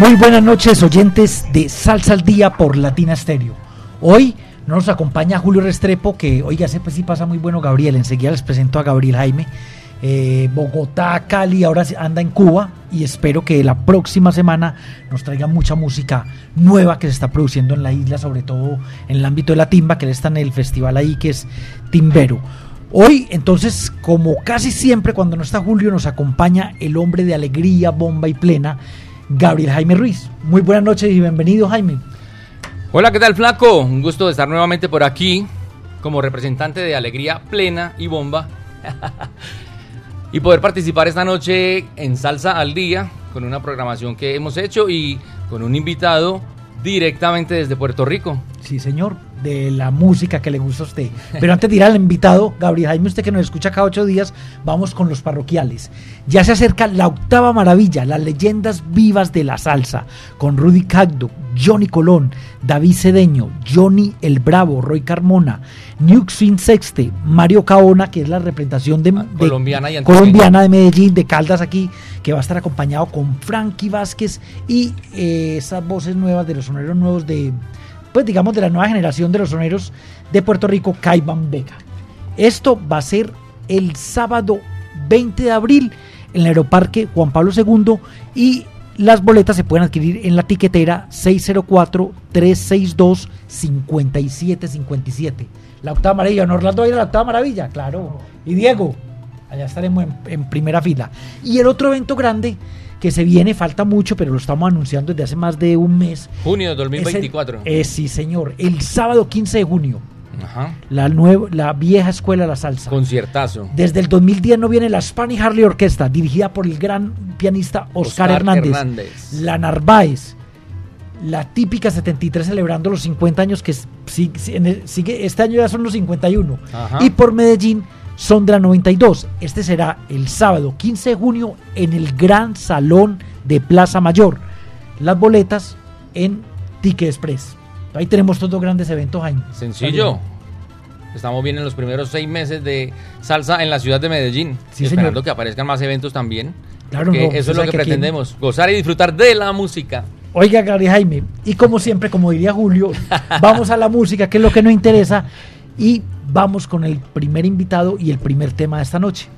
Muy buenas noches, oyentes de Salsa al Día por Latina Stereo. Hoy no nos acompaña Julio Restrepo, que oiga, ese pues sí pasa muy bueno Gabriel. Enseguida les presento a Gabriel Jaime. Eh, Bogotá, Cali, ahora anda en Cuba y espero que la próxima semana nos traiga mucha música nueva que se está produciendo en la isla, sobre todo en el ámbito de la timba, que él está en el festival ahí que es Timbero. Hoy, entonces, como casi siempre cuando no está Julio, nos acompaña el hombre de alegría, bomba y plena, Gabriel Jaime Ruiz. Muy buenas noches y bienvenido, Jaime. Hola, ¿qué tal, Flaco? Un gusto de estar nuevamente por aquí como representante de Alegría Plena y Bomba. y poder participar esta noche en Salsa al Día con una programación que hemos hecho y con un invitado directamente desde Puerto Rico. Sí, señor, de la música que le gusta a usted. Pero antes de ir al invitado, Gabriel Jaime, usted que nos escucha cada ocho días, vamos con los parroquiales. Ya se acerca la octava maravilla, las leyendas vivas de la salsa, con Rudy Cagdo, Johnny Colón, David Cedeño, Johnny el Bravo, Roy Carmona, Newxin Sexte, Mario Caona, que es la representación de, colombiana, y colombiana de Medellín, de Caldas aquí, que va a estar acompañado con Frankie Vázquez y eh, esas voces nuevas de los soneros nuevos de pues digamos, de la nueva generación de los soneros de Puerto Rico, Caiban Vega. Esto va a ser el sábado 20 de abril en el Aeroparque Juan Pablo II y las boletas se pueden adquirir en la tiquetera 604-362-5757. La octava maravilla, ¿no Orlando va a ir a la octava maravilla? Claro. Y Diego, allá estaremos en, en primera fila. Y el otro evento grande que se viene, falta mucho, pero lo estamos anunciando desde hace más de un mes. Junio de 2024. Es sí, señor. El sábado 15 de junio. Ajá. La, nueva, la vieja escuela de la salsa. Conciertazo. Desde el 2010 no viene la Spanish Harley Orquesta, dirigida por el gran pianista Oscar, Hernández. La Narváez. La típica 73 celebrando los 50 años que sigue, este año ya son los 51. Y por Medellín Sondra 92. Este será el sábado 15 de junio en el Gran Salón de Plaza Mayor. Las boletas en Ticket Express. Ahí tenemos todos los grandes eventos, Jaime. Sencillo. Estamos bien en los primeros seis meses de salsa en la ciudad de Medellín. esperando que aparezcan más eventos también. Claro, eso es lo que pretendemos, gozar y disfrutar de la música. Oiga, Gary Jaime, y como siempre, como diría Julio, vamos a la música, que es lo que nos interesa, y vamos con el primer invitado y el primer tema de esta noche.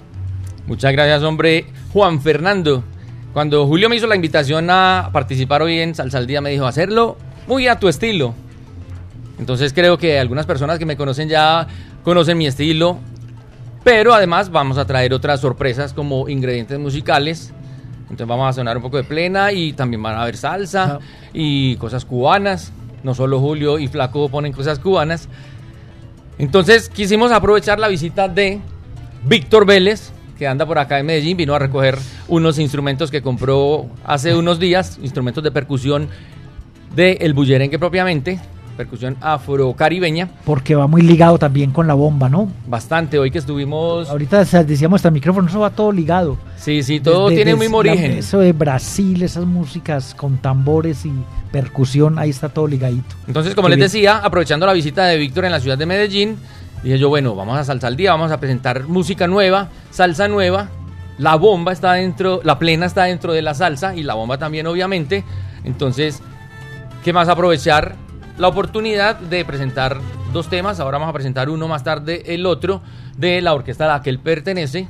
Muchas gracias, hombre. Juan Fernando. Cuando Julio me hizo la invitación a participar hoy en Salsa al Día, me dijo hacerlo muy a tu estilo. Entonces creo que algunas personas que me conocen ya conocen mi estilo. Pero además vamos a traer otras sorpresas como ingredientes musicales. Entonces vamos a sonar un poco de plena y también van a haber salsa y cosas cubanas. No solo Julio y Flaco ponen cosas cubanas. Entonces quisimos aprovechar la visita de Víctor Vélez, que anda por acá en Medellín, vino a recoger unos instrumentos que compró hace unos días, instrumentos de percusión de el bullerengue propiamente, percusión afrocaribeña. Porque va muy ligado también con la bomba, ¿no? Bastante, hoy que estuvimos... Ahorita decíamos, este micrófono, eso va todo ligado. Sí, sí, todo tiene un mismo origen. eso de Brasil, esas músicas con tambores y percusión, ahí está todo ligadito. Entonces, como les decía, aprovechando la visita de Víctor en la ciudad de Medellín, dije yo, bueno, vamos a salsa al día, vamos a presentar música nueva, salsa nueva. La bomba está dentro, la plena está dentro de la salsa y la bomba también, obviamente. Entonces, ¿qué más aprovechar? La oportunidad de presentar dos temas. Ahora vamos a presentar uno más tarde, el otro, de la orquesta a la que él pertenece,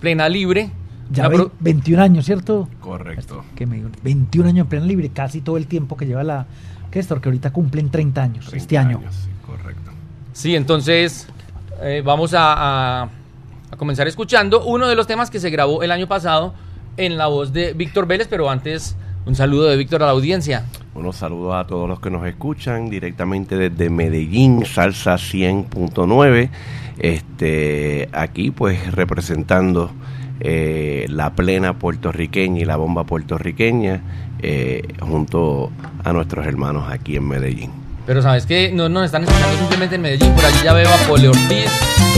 Plena Libre ya 21 años, ¿cierto? Correcto. Que me, 21 años en plena libre, casi todo el tiempo que lleva la orquesta, que ahorita cumplen 30 años este año. sí, correcto. Sí, entonces eh, vamos a, a, comenzar escuchando uno de los temas que se grabó el año pasado en la voz de Víctor Vélez, pero antes un saludo de Víctor a la audiencia. Unos saludos a todos los que nos escuchan directamente desde Medellín, Salsa 100.9. Este, aquí pues representando eh, la plena puertorriqueña y la bomba puertorriqueña eh, junto a nuestros hermanos aquí en Medellín. Pero sabes que no nos están escuchando simplemente en Medellín, por allí ya veo a Pole Ortiz,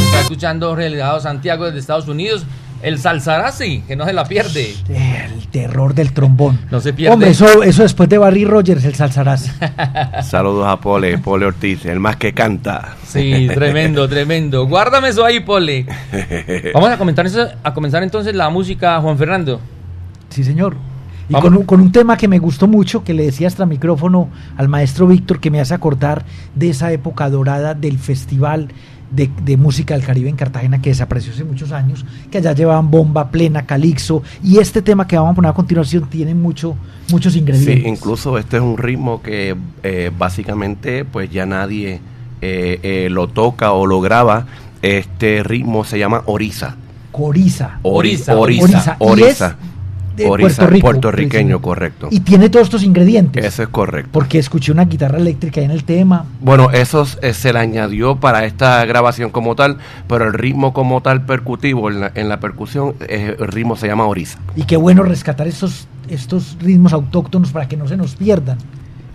está escuchando Relegado Santiago desde Estados Unidos, el Salsarazzi, que no se la pierde. El terror del trombón. No se pierde. Hombre, eso, eso después de Barry Rogers, el Salsarazzi. Saludos a Pole, Pole Ortiz, el más que canta. Sí, tremendo, tremendo. Guárdame eso ahí, Pole. Vamos a, comentar eso- a comenzar entonces la música, Juan Fernando. Sí, señor. Y con un, con un tema que me gustó mucho, que le decía hasta micrófono al maestro Víctor, que me hace acordar de esa época dorada del Festival de, de Música del Caribe en Cartagena, que desapareció hace muchos años, que allá llevaban bomba, plena, calixo, y este tema que vamos a poner a continuación tiene mucho, muchos ingredientes. Sí, incluso este es un ritmo que eh, básicamente pues ya nadie eh, eh, lo toca o lo graba. Este ritmo se llama Orisa. Coriza. Orisa, Orisa. Orisa. Y Orisa. Es de Orisa, Puerto Rico, puertorriqueño, correcto. Y tiene todos estos ingredientes. Eso es correcto. Porque escuché una guitarra eléctrica ahí en el tema. Bueno, eso eh, se le añadió para esta grabación como tal, pero el ritmo como tal percutivo en la, en la percusión, eh, el ritmo se llama Orisa. Y qué bueno rescatar estos, estos ritmos autóctonos para que no se nos pierdan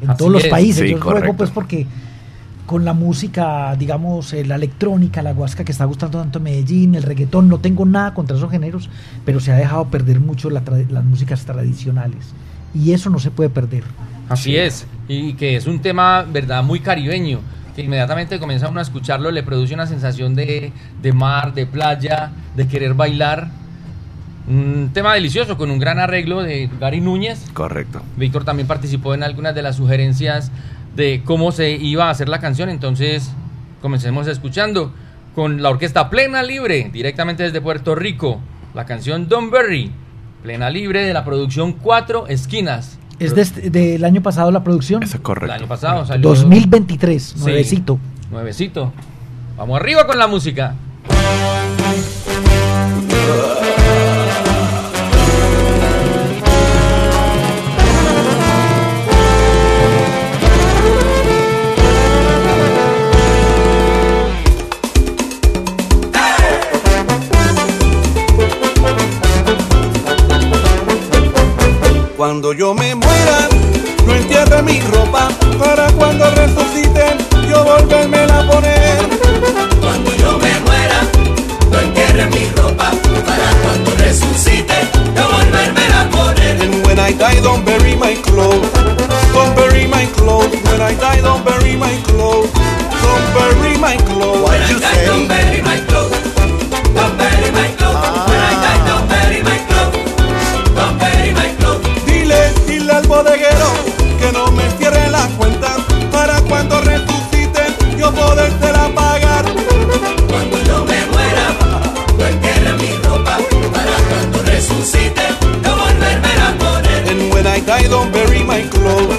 en Así todos los es. países. Sí, Yo ruego correcto. pues porque con la música, digamos, eh, la electrónica, la guasca que está gustando tanto en Medellín, el reggaetón, no tengo nada contra esos géneros, pero se ha dejado perder mucho la tra- las músicas tradicionales. Y eso no se puede perder. Así es, y que es un tema, ¿verdad?, muy caribeño, que inmediatamente comienza uno a escucharlo, le produce una sensación de, de mar, de playa, de querer bailar. Un tema delicioso, con un gran arreglo de Gary Núñez. Correcto. Víctor también participó en algunas de las sugerencias de cómo se iba a hacer la canción, entonces comencemos escuchando con la orquesta Plena Libre, directamente desde Puerto Rico, la canción Don Berry, Plena Libre de la producción Cuatro Esquinas. Es de este- del año pasado la producción. Eso es El correcto. año pasado salió 2023, Sí. nuevecito. Nuevecito. Vamos arriba con la música. Cuando yo me muera, no entierre mi ropa para cuando resucite yo volverme a poner. Cuando yo me muera, no entierre mi ropa para cuando resucite yo volverme a poner. And when I die, don't bury my clothes. Don't bury my clothes. When I die, don't bury my clothes. Don't bury my clothes. When I die, don't bury my clothes. I don't bury my clothes.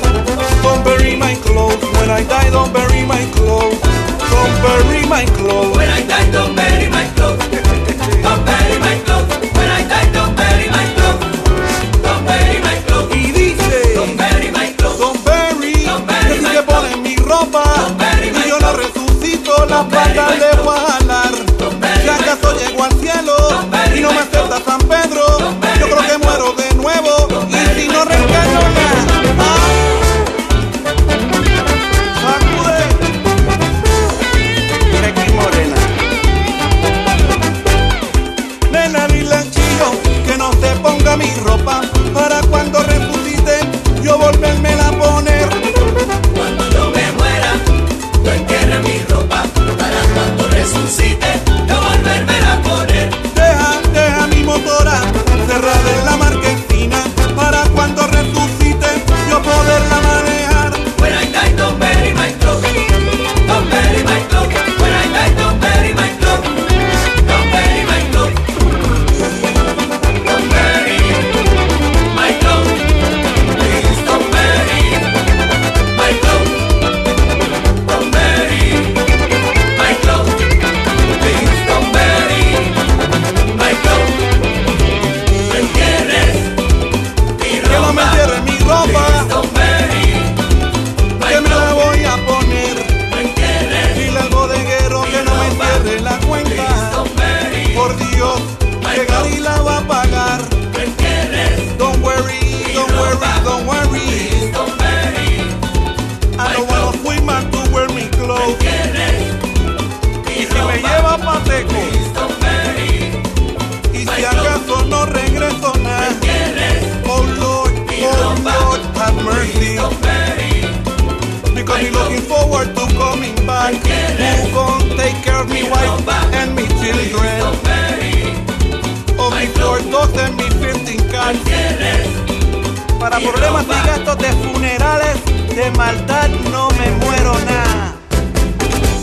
De funerales, de maldad no me muero nada.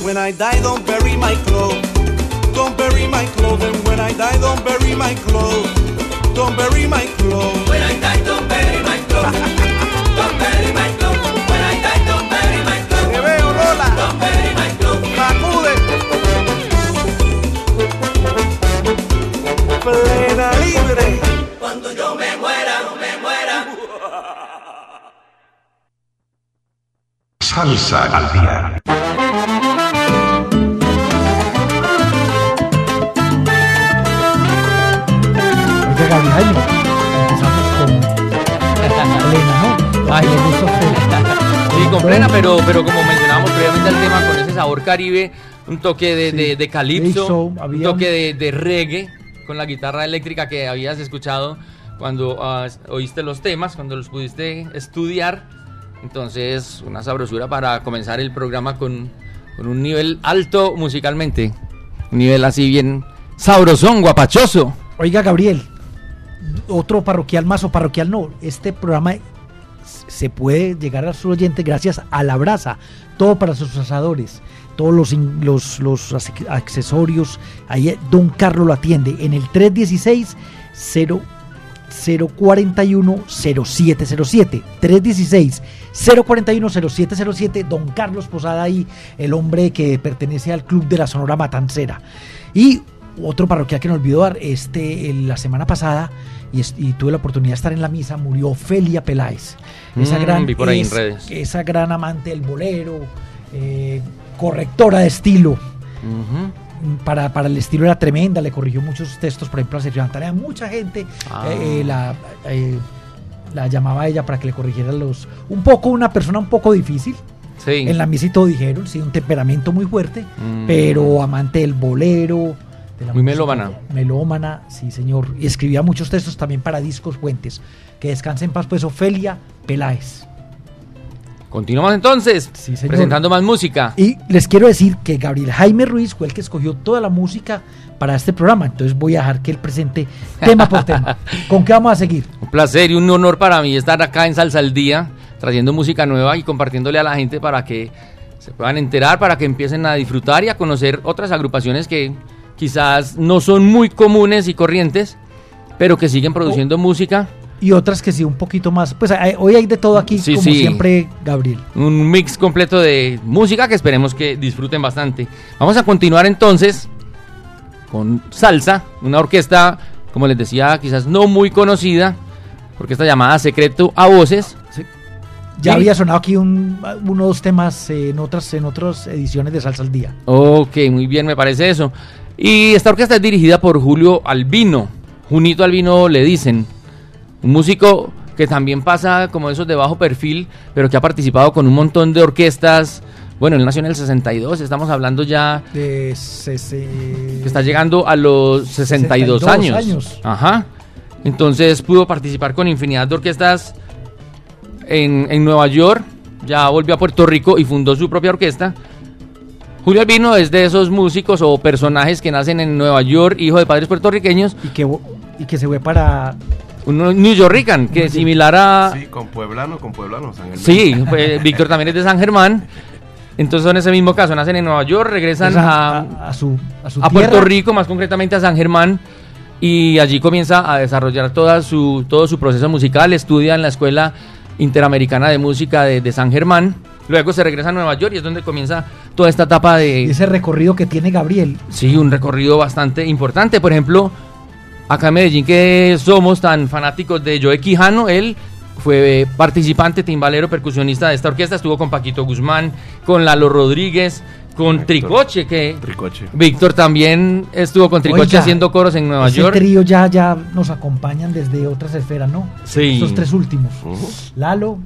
When I die, don't bury my clothes. Don't bury my clothes. And when I die, don't bury my clothes. Don't bury my clothes. When I die, don't bury my clothes. Don't bury my clothes. When I die, don't bury my clothes. Te veo, Lola. Don't bury my clothes. Sacude. Plena libre. Cuando yo me muera, me muera. Salsa al día. Oiga, Gabriel empezamos con Elena, ¿no? Ay, le gusta. Sí, con plena, pero, pero como mencionábamos previamente el tema, con ese sabor caribe, un toque de, Sí. de, de calipso, un toque de, de reggae, con la guitarra eléctrica que habías escuchado cuando ah, oíste los temas, cuando los pudiste estudiar. Entonces, una sabrosura para comenzar el programa con, con un nivel alto musicalmente. Un nivel así bien sabrosón, guapachoso. Oiga, Gabriel, otro parroquial más o parroquial no. Este programa se puede llegar a su oyente gracias a la brasa. Todo para sus asadores. Todos los, los, los ac- accesorios. Ahí Don Carlos lo atiende en el 316 0 041 0707 316 041 0707 Don Carlos Posada ahí el hombre que pertenece al club de la Sonora Matancera y otro parroquial que nos olvidó dar este la semana pasada y, tuve la oportunidad de estar en la misa murió Ofelia Peláez esa Mm, gran vi por ahí en es- redes. esa gran amante del bolero eh, correctora de estilo para, para el estilo era tremenda, le corrigió muchos textos, por ejemplo, a Sergio Antaria. Mucha gente Ah. eh, eh, la, eh, la llamaba a ella para que le corrigiera los. Un poco, una persona un poco difícil. Sí. En la misa y todo dijeron, sí, un temperamento muy fuerte, Mm. pero amante del bolero. de la Muy música, melómana. Melómana, sí, señor. Y escribía muchos textos también para discos fuentes. Que descanse en paz, pues, Ofelia Peláez. Continuamos entonces, Sí, presentando más música. Y les quiero decir que Gabriel Jaime Ruiz fue el que escogió toda la música para este programa. Entonces voy a dejar que él presente tema por tema. ¿Con qué vamos a seguir? Un placer y un honor para mí estar acá en Salsa al Día, trayendo música nueva y compartiéndole a la gente para que se puedan enterar, para que empiecen a disfrutar y a conocer otras agrupaciones que quizás no son muy comunes y corrientes, pero que siguen produciendo música. Y otras que sí, un poquito más. Pues hay- hoy hay de todo aquí, Sí, como sí. siempre, Gabriel. Un mix completo de música que esperemos que disfruten bastante. Vamos a continuar entonces con Salsa, una orquesta, como les decía, quizás no muy conocida, orquesta llamada Secreto a Voces. Ya había sonado aquí un, uno o dos temas en otras en otras ediciones de Salsa al Día. Ok, muy bien, me parece eso. Y esta orquesta es dirigida por Julio Albino. Junito Albino le dicen. Un músico que también pasa como esos de bajo perfil, pero que ha participado con un montón de orquestas. Bueno, él nació en el 62, estamos hablando ya De que está llegando a los 62, 62 años. años. Ajá. Entonces pudo participar con infinidad de orquestas en, en Nueva York. Ya volvió a Puerto Rico y fundó su propia orquesta. Julio Albino es de esos músicos o personajes que nacen en Nueva York, hijo de padres puertorriqueños. y que y que se fue para Un New Yorkican, que es similar a... Sí, con pueblano, con pueblano, San Germán. Sí, pues, Víctor también es de San Germán. Entonces son ese mismo caso, nacen en Nueva York, regresan a, a, a su a su a Puerto. Rico, más concretamente a San Germán, y allí comienza a desarrollar toda su, todo su proceso musical, estudia en la Escuela Interamericana de Música de, de San Germán, luego se regresa a Nueva York y es donde comienza toda esta etapa de, ese recorrido que tiene Gabriel. sí, un recorrido bastante importante, por ejemplo, acá en Medellín que somos tan fanáticos de Joe Quijano, él fue participante, timbalero, percusionista de esta orquesta, estuvo con Paquito Guzmán, con Lalo Rodríguez, con. Tricoche, que Tricoche. Víctor también estuvo con Tricoche Oiga, haciendo coros en Nueva Ese York. trío ya, ya nos acompañan desde otras esferas, ¿no? Sí. Estos tres últimos. Lalo,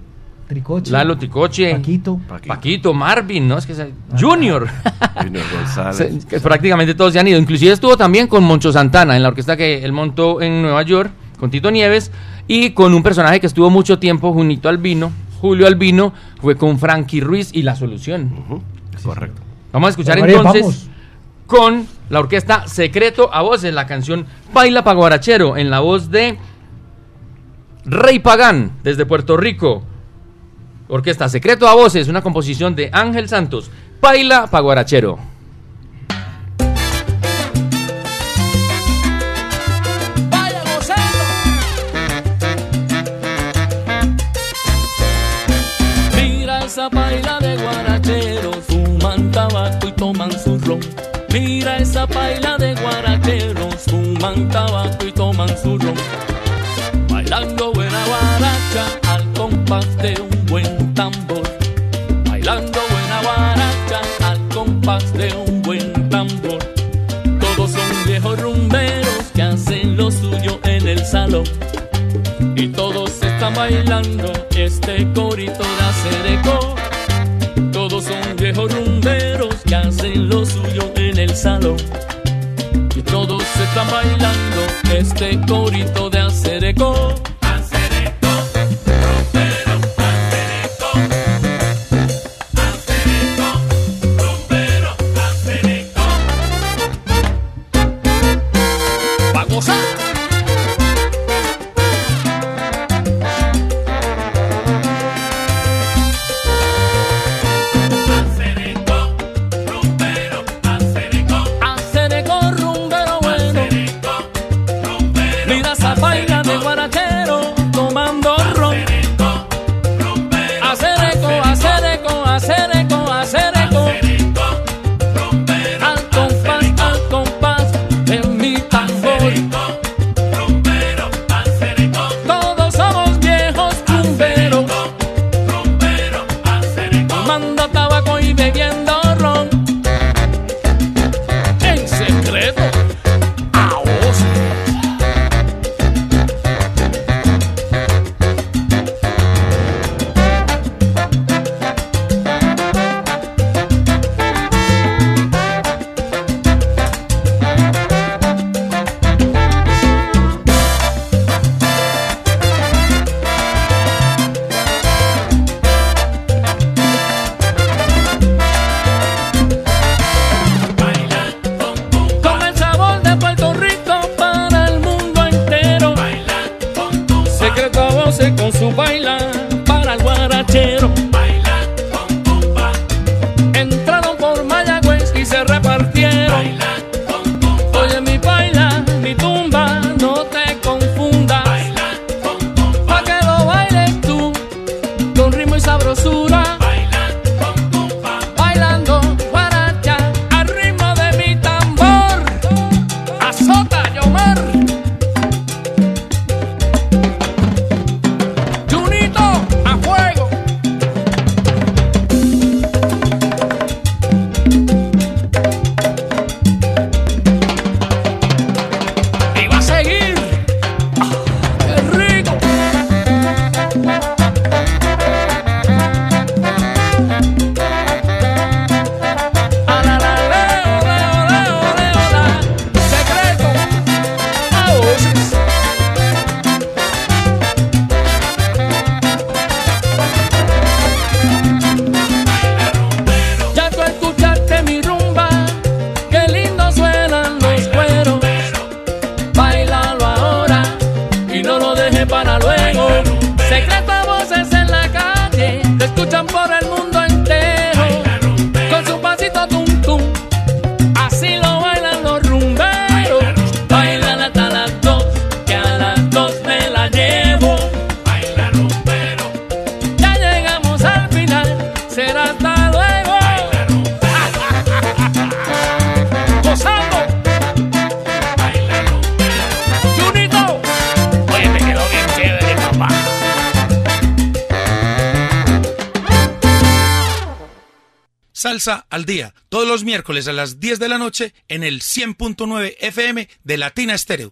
Tricoche. Lalo Tricoche. Paquito. Paquito. Marvin, ¿no? Es que es Junior. Junior González. Prácticamente todos se han ido. Inclusive estuvo también con Moncho Santana en la orquesta que él montó en Nueva York, con Tito Nieves, y con un personaje que estuvo mucho tiempo, Junito Albino, Julio Albino, fue con Frankie Ruiz y La Solución. Correcto. Vamos a escuchar entonces con la orquesta Secreto a Voces, la canción Baila Paguarachero, en la voz de Rey Pagán, desde Puerto Rico. Orquesta Secreto a Voces, una composición de Ángel Santos. Baila Paguarachero. Mira esa baila de guarachero, fuman tabaco y su. Mira esa baila de guaracheros, fuman tabaco y toman su ron. Bailando de un buen tambor. Todos son viejos rumberos que hacen lo suyo en el salón. Y todos están bailando este corito de hacer eco. Todos son viejos rumberos que hacen lo suyo en el salón. Y todos están bailando este corito de hacer eco. miércoles a las 10 de la noche en el 100.9 FM de Latina Estéreo.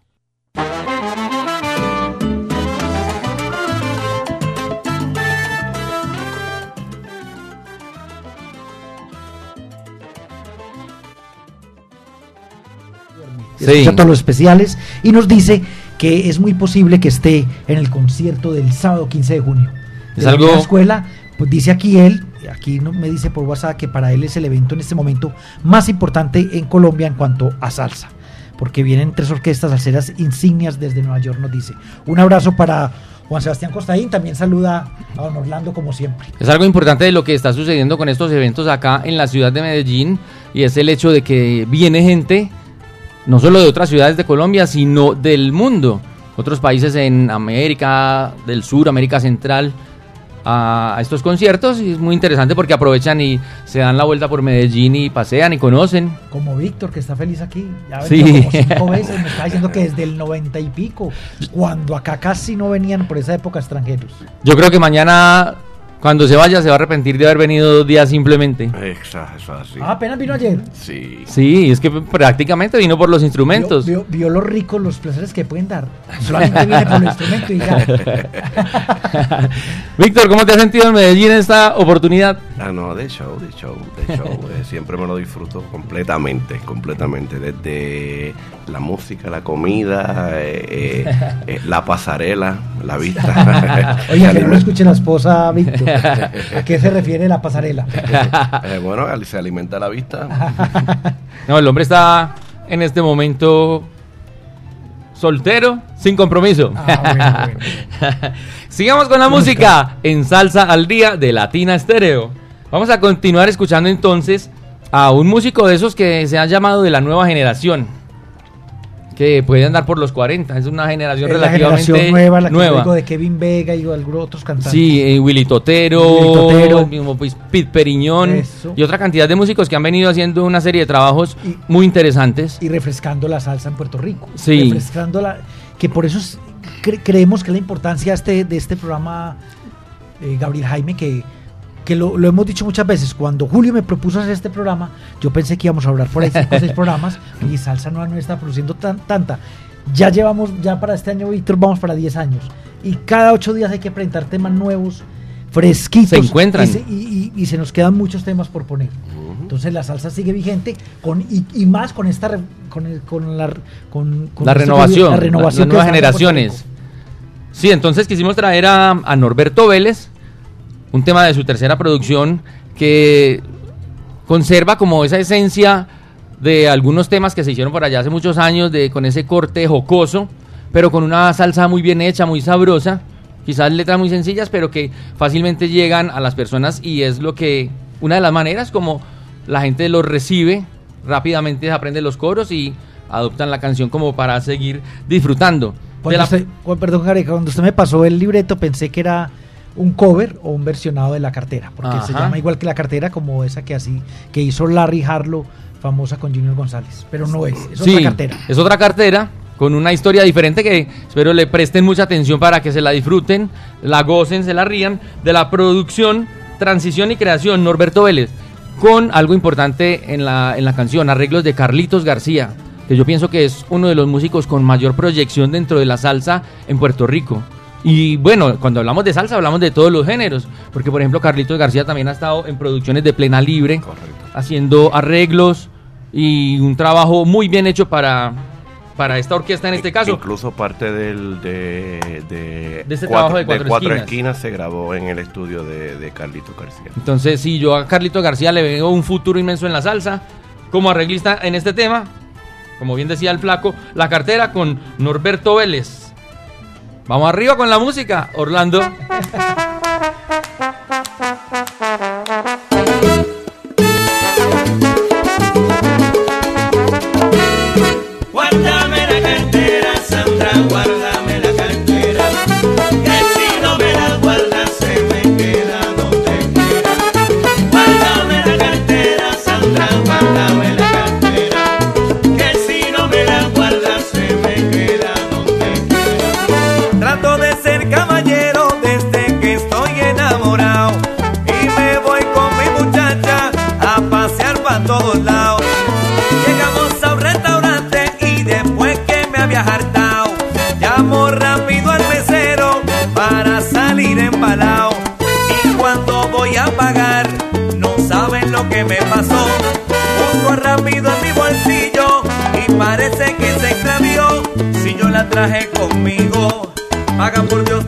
Sí. todos los especiales y nos dice que es muy posible que esté en el concierto del sábado 15 de junio. Es algo. Escuela pues dice aquí él, aquí me dice por WhatsApp que para él es el evento en este momento más importante en Colombia en cuanto a salsa, porque vienen tres orquestas salseras insignias desde Nueva York, nos dice. Un abrazo para Juan Sebastián Costaín también saluda a don Orlando como siempre. Es algo importante de lo que está sucediendo con estos eventos acá en la ciudad de Medellín y es el hecho de que viene gente no solo de otras ciudades de Colombia, sino del mundo. Otros países en América del Sur, América Central, a a estos conciertos y es muy interesante porque aprovechan y se dan la vuelta por Medellín y pasean y conocen. Como Víctor, que está feliz aquí. Ya Sí. como cinco veces, me está diciendo que desde el 90 y pico, cuando acá casi no venían por esa época extranjeros. Yo creo que mañana, cuando se vaya, se va a arrepentir de haber venido dos días simplemente. Exacto, eso es así. Ah, apenas vino ayer. Sí. Sí, es que prácticamente vino por los instrumentos. Vio, vio- vio lo ricos, los placeres que pueden dar. Solamente viene por el instrumento y ya. Víctor, ¿cómo te has sentido en Medellín en esta oportunidad? Ah, no, de show, de show, de show. eh, siempre me lo disfruto completamente, completamente. Desde la música, la comida, eh, eh, la pasarela, la vista. Oiga, que no lo escuche la esposa Víctor. ¿A qué se refiere la pasarela? Bueno, se alimenta la vista. No, el hombre está en este momento soltero, sin compromiso. Ah, Sigamos con la música en Salsa al Día de Latina Estéreo. Vamos a continuar escuchando entonces a un músico de esos que se han llamado de la nueva generación. Que puede andar por los 40. Es una generación Es la relativamente generación nueva, la que nueva. digo de Kevin Vega y algunos otros cantantes. Sí, eh, Willy Totero, Willy Totero. el mismo pues, Pete Periñón Eso. y otra cantidad de músicos que han venido haciendo una serie de trabajos muy interesantes. y refrescando la salsa en Puerto Rico. Sí. Refrescando la, que por eso es- cre- creemos que la importancia este, de este programa, eh, Gabriel Jaime, que, que lo, lo hemos dicho muchas veces, cuando Julio me propuso hacer este programa, yo pensé que íbamos a hablar por ahí cinco o seis programas, y salsa no, no está produciendo tan, tanta. Ya llevamos, ya para este año, Víctor, vamos para 10 años. Y cada ocho días hay que presentar temas nuevos, fresquitos. Se encuentran. Y se, y- y- y se nos quedan muchos temas por poner. Entonces la salsa sigue vigente con y, más con esta re- con, el- con la con, con la este renovación, periodo- la- renovación las que nuevas generaciones. Sí, entonces quisimos traer a, a Norberto Vélez, un tema de su tercera producción que conserva como esa esencia de algunos temas que se hicieron por allá hace muchos años, de, con ese corte jocoso, pero con una salsa muy bien hecha, muy sabrosa, quizás letras muy sencillas, pero que fácilmente llegan a las personas y es lo que, una de las maneras como la gente los recibe, rápidamente aprende los coros y adoptan la canción como para seguir disfrutando. De Cuando la- usted- cu- perdón, Careca, cuando usted me pasó el libreto pensé que era un cover o un versionado de la cartera, porque se llama igual que la cartera como esa que así que hizo Larry Harlow, famosa con Junior González, pero no es, es Sí, otra cartera. Es otra cartera con una historia diferente que espero le presten mucha atención para que se la disfruten, la gocen, se la rían de la producción, transición y creación Norberto Vélez con algo importante en la, en la canción, arreglos de Carlitos García, que yo pienso que es uno de los músicos con mayor proyección dentro de la salsa en Puerto Rico. Y bueno, cuando hablamos de salsa hablamos de todos los géneros, porque por ejemplo Carlitos García también ha estado en producciones de plena libre, haciendo arreglos y un trabajo muy bien hecho para, para esta orquesta en este caso. Incluso parte del, de, de, De este trabajo de Cuatro Esquinas. esquinas se grabó en el estudio de, de Carlito García. Entonces, si yo a Carlito García le veo un futuro inmenso en la salsa, como arreglista en este tema, como bien decía el flaco, la cartera con Norberto Vélez. Vamos arriba con la música, Orlando. me pasó. Busco rápido en mi bolsillo y parece que se extravió. Si yo la traje conmigo, paga por Dios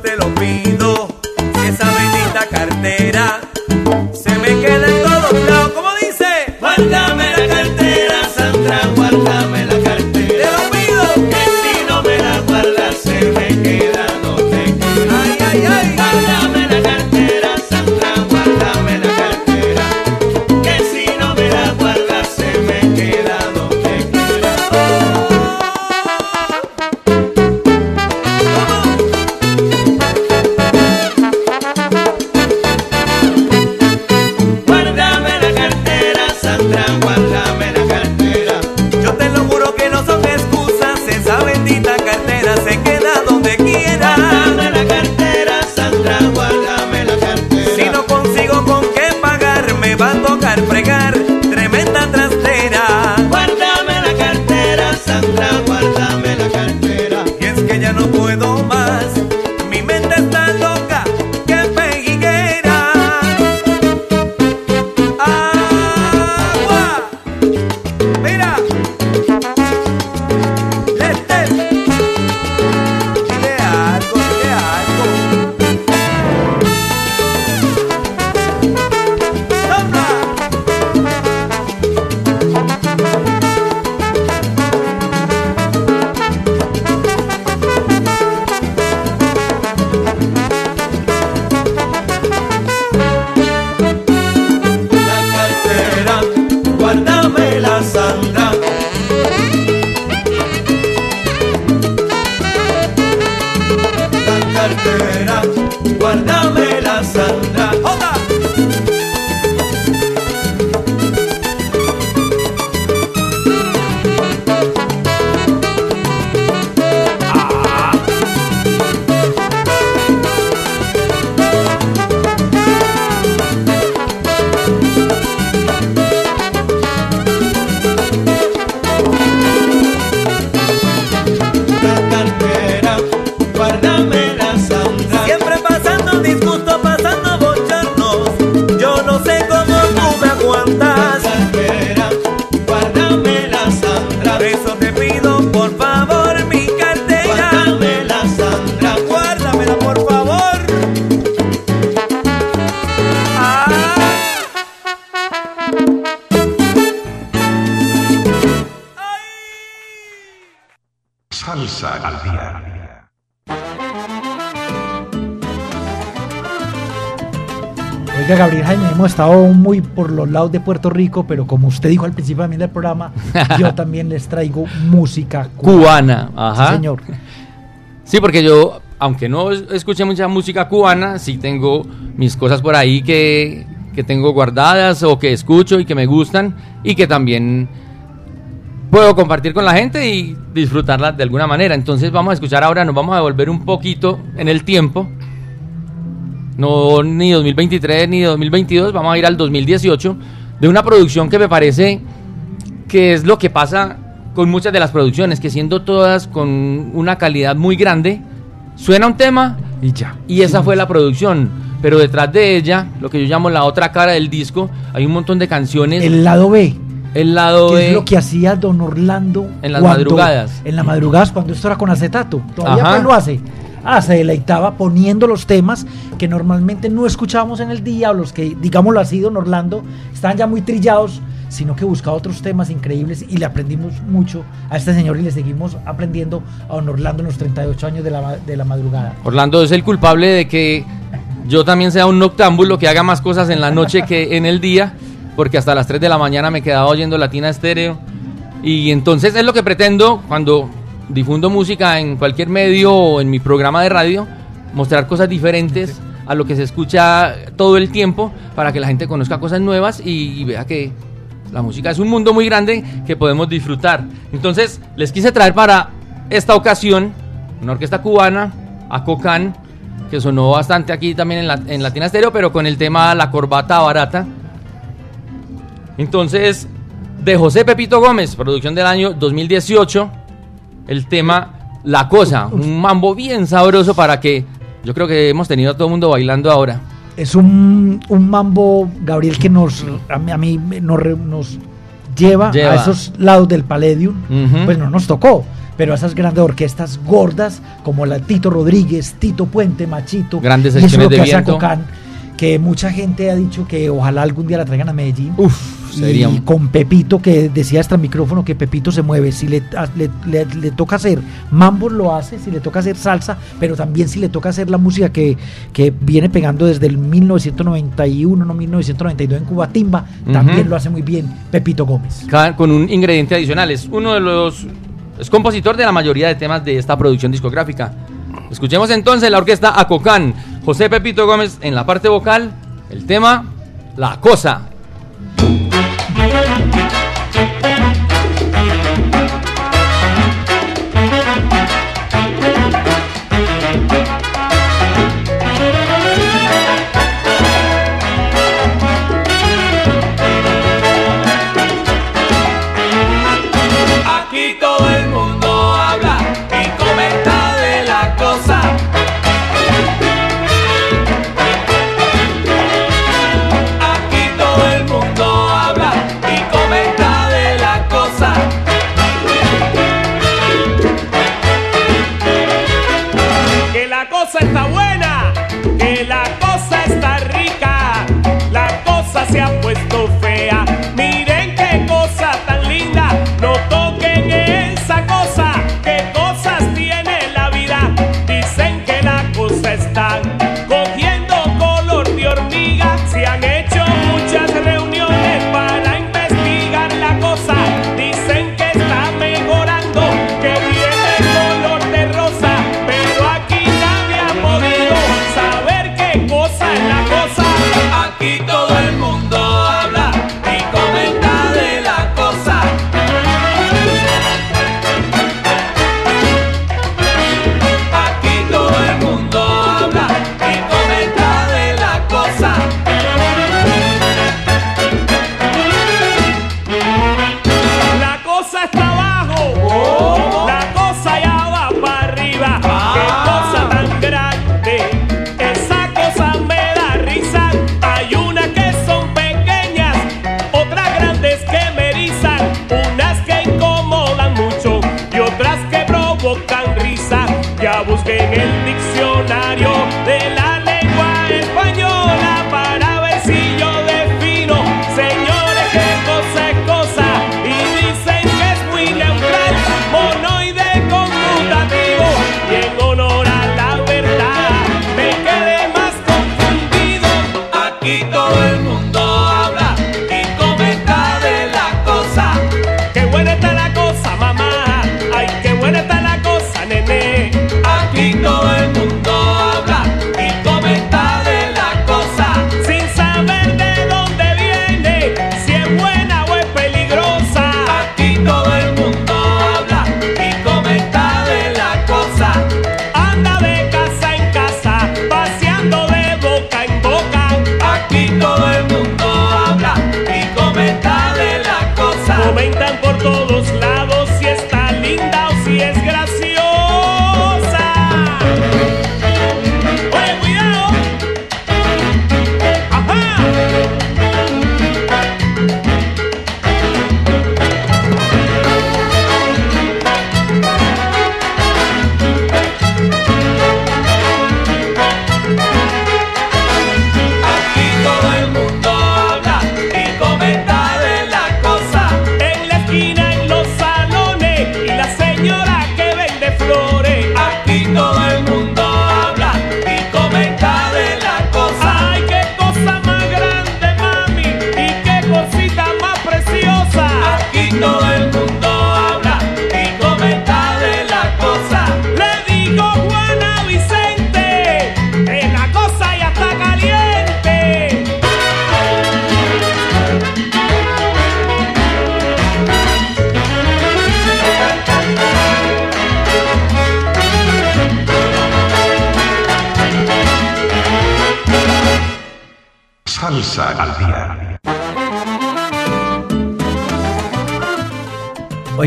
cartera, guárdame la sandalias. Estado muy por los lados de Puerto Rico, pero como usted dijo al principio también del programa, yo también les traigo música Cubana, ajá. Sí, señor. Sí, porque yo, aunque no es- escuché mucha música cubana, sí tengo mis cosas por ahí que, que tengo guardadas o que escucho y que me gustan y que también puedo compartir con la gente y disfrutarla de alguna manera. Entonces vamos a escuchar ahora, nos vamos a devolver un poquito en el tiempo. No ni 2023 ni 2022, vamos a ir al 2018 de una producción que me parece que es lo que pasa con muchas de las producciones, que siendo todas con una calidad muy grande, suena un tema y ya. Y esa fue la producción. Pero detrás de ella, lo que yo llamo la otra cara del disco, hay un montón de canciones. El lado B. El lado que B. es lo que hacía Don Orlando En las cuando- madrugadas. En las madrugadas cuando esto era con acetato. Todavía pues lo hace. Ah, se deleitaba poniendo los temas que normalmente no escuchábamos en el día o los que, digámoslo así, Don Orlando, están ya muy trillados, sino que buscaba otros temas increíbles y le aprendimos mucho a este señor y le seguimos aprendiendo a Don Orlando en los 38 años de la, de la madrugada. Orlando es el culpable de que yo también sea un noctámbulo que haga más cosas en la noche que en el día, porque hasta las 3 de la mañana me quedaba oyendo Latina Estéreo. Y entonces es lo que pretendo cuando difundo música en cualquier medio o en mi programa de radio, mostrar cosas diferentes a lo que se escucha todo el tiempo para que la gente conozca cosas nuevas y, y vea que la música es un mundo muy grande que podemos disfrutar. Entonces les quise traer para esta ocasión una orquesta cubana, Acocán, que sonó bastante aquí también en, la, en Latina Estéreo, pero con el tema La Corbata Barata. Entonces, de José Pepito Gómez, producción del año 2018, el tema La Cosa, un mambo bien sabroso para que yo creo que hemos tenido a todo el mundo bailando ahora. Es un, un mambo, Gabriel, que nos, a mí, a mí me- nos, nos lleva, Lleva. a esos lados del Palladium. Pues no nos tocó, pero a esas grandes orquestas gordas como la Tito Rodríguez, Tito Puente, Machito. Grandes y eso de hace viento. Que mucha gente ha dicho que ojalá algún día la traigan a Medellín. Uf, sería y con Pepito, que decía hasta el micrófono que Pepito se mueve. Si le, le, le- le toca hacer mambo, lo hace. Si le toca hacer salsa, pero también si le toca hacer la música que, que viene pegando desde el 1991, no 1992 en Cuba, Timba, también Ujú. lo hace muy bien Pepito Gómez. Con un ingrediente adicional. Es uno de los. Es compositor de la mayoría de temas de esta producción discográfica. Escuchemos entonces la orquesta Acocán. José Pepito Gómez en la parte vocal. El tema La Cosa.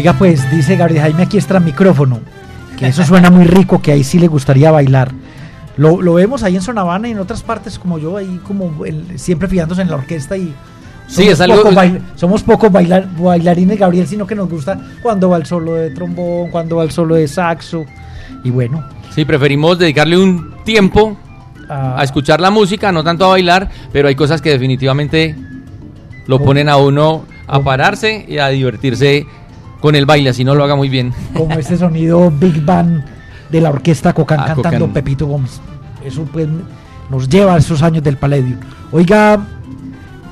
Oiga, pues dice Gabriel Jaime aquí extra micrófono, que eso suena muy rico, que ahí sí le gustaría bailar. Lo, lo vemos ahí en Sonavana y en otras partes como yo, ahí como el- siempre fijándose en la orquesta y... Sí, es algo- bail- somos pocos bailar, bailarines, Gabriel, sino que nos gusta cuando va el solo de trombón, cuando va el solo de saxo. Y bueno, Sí, preferimos dedicarle un tiempo a- a escuchar la música, no tanto a bailar, pero hay cosas que definitivamente lo ponen a uno a pararse y a divertirse con el baile, así no lo haga muy bien. como este sonido Big Band de la orquesta Cocán Ah, cantando Cocán. Pepito Gómez. Eso pues nos lleva a esos años del Paledio. Oiga,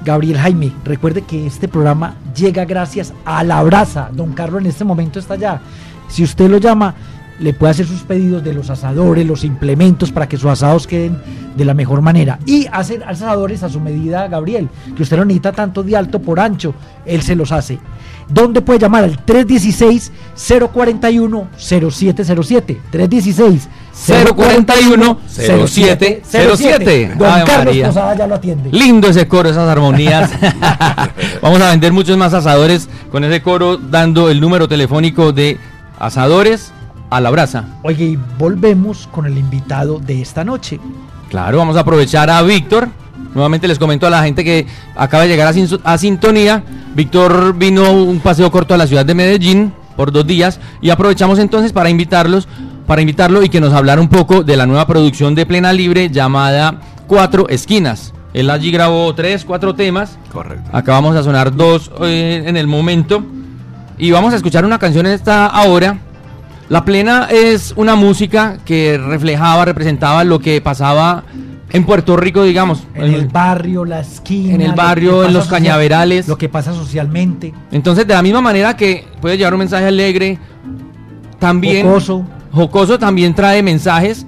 Gabriel Jaime, recuerde que este programa llega gracias a la brasa. Don Carlos en este momento está allá. Si usted lo llama, le puede hacer sus pedidos de los asadores, los implementos para que sus asados queden de la mejor manera. Y hacer asadores a su medida, Gabriel, que usted no necesita tanto de alto por ancho, él se los hace. ¿Dónde puede llamar? Al 316-041-0707. 316 041 0707. Don Ave Carlos María. Posada ya lo atiende. Lindo ese coro, esas armonías. Vamos a vender muchos más asadores con ese coro dando el número telefónico de asadores a la brasa. Oye, y volvemos con el invitado de esta noche. Claro, vamos a aprovechar a Víctor. Nuevamente les comento a la gente que acaba de llegar a, sin- a sintonía. Víctor vino un paseo corto a la ciudad de Medellín por dos días y aprovechamos entonces para invitarlos, para invitarlo y que nos hablara un poco de la nueva producción de Plena Libre llamada Cuatro Esquinas. Él allí grabó tres, cuatro temas. Correcto. Acabamos a sonar dos eh, en el momento. Y vamos a escuchar una canción en esta ahora. La plena es una música que reflejaba, representaba lo que pasaba en Puerto Rico, digamos. En el barrio, la esquina. En el lo barrio, en los social- cañaverales. Lo que pasa socialmente. Entonces, de la misma manera que puede llevar un mensaje alegre, también Jocoso. jocoso también trae mensajes,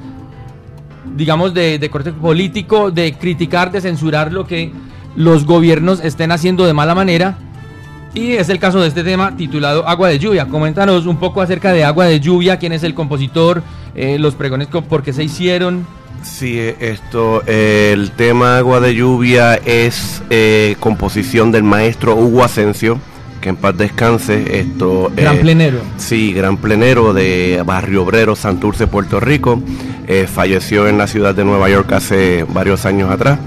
digamos, de, de corte político, de criticar, de censurar lo que los gobiernos estén haciendo de mala manera. Y es el caso de este tema titulado Agua de Lluvia. Coméntanos un poco acerca de Agua de Lluvia, quién es el compositor, eh, los pregones, por qué se hicieron. Sí, esto, eh, el tema Agua de Lluvia es eh, composición del maestro Hugo Asensio, que en paz descanse. Esto, Gran plenero. Sí, gran plenero de Barrio Obrero, Santurce, Puerto Rico. Eh, falleció en la ciudad de Nueva York hace varios años atrás.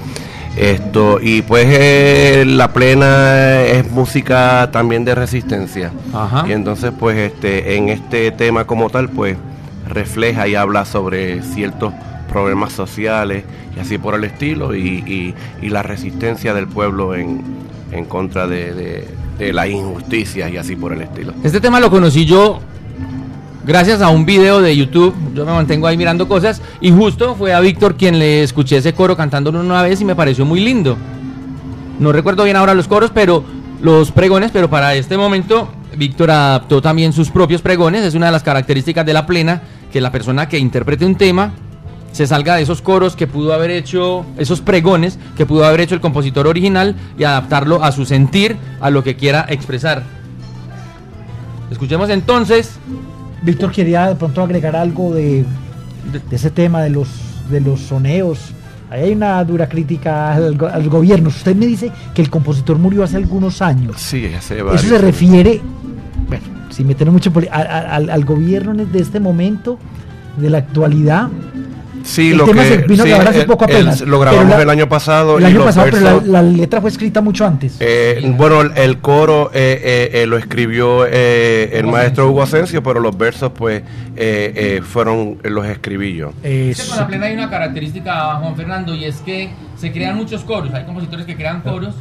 Esto, y pues eh, la plena es música también de resistencia. Ajá. Y entonces, pues, este, en este tema como tal, pues, refleja y habla sobre ciertos problemas sociales y así por el estilo y, y- y la resistencia del pueblo en, en contra de, de, de la injusticia y así por el estilo. Este tema lo conocí yo gracias a un video de YouTube. Yo me mantengo ahí mirando cosas y justo fue a Víctor quien le escuché ese coro cantándolo una vez y me pareció muy lindo. No recuerdo bien ahora los coros, pero los pregones, pero para este momento Víctor adaptó también sus propios pregones. Es una de las características de la plena, que la persona que interprete un tema se salga de esos coros que pudo haber hecho, esos pregones que pudo haber hecho el compositor original y adaptarlo a su sentir, a lo que quiera expresar. Escuchemos entonces Víctor quería de pronto agregar algo de, de ese tema de los, de los soneos. Ahí hay una dura crítica al, go- al gobierno. Usted me dice que el compositor murió hace algunos años. Sí, hace Eso varios se años. refiere, bueno, sin meternos mucho en poli- a- a- al, al gobierno de este momento, de la actualidad. Sí, El lo tema que se vino a sí, grabar hace el- poco el- apenas. lo pero grabamos la- el año pasado El y año los pasado, pero la, la letra fue escrita mucho antes. Eh, bueno, el, el coro eh, eh, eh, lo escribió eh, el maestro Hugo Asensio, pero los versos pues eh, eh, fueron los escribí yo. Es que con la plena hay una característica, Juan Fernando, y es que se crean muchos coros. Hay compositores que crean coros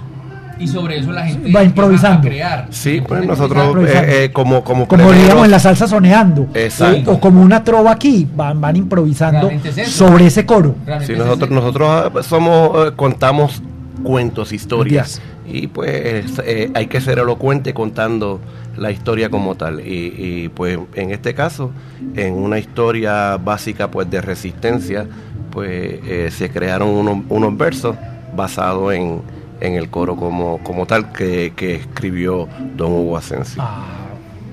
y sobre eso la gente Va improvisando. a crear. Sí, pues nosotros eh, eh, como como como diríamos en la salsa soneando. Exacto. O, o como una trova aquí, van, van improvisando Realmente es eso. sobre ese coro. Sí, es nosotros nosotros ah, somos eh, contamos cuentos, historias y pues eh, hay que ser elocuente contando la historia como tal y, y, pues en este caso en una historia básica pues de resistencia pues eh, se crearon unos, unos versos basados en, en el coro como, como tal que, que escribió don Hugo Asensio.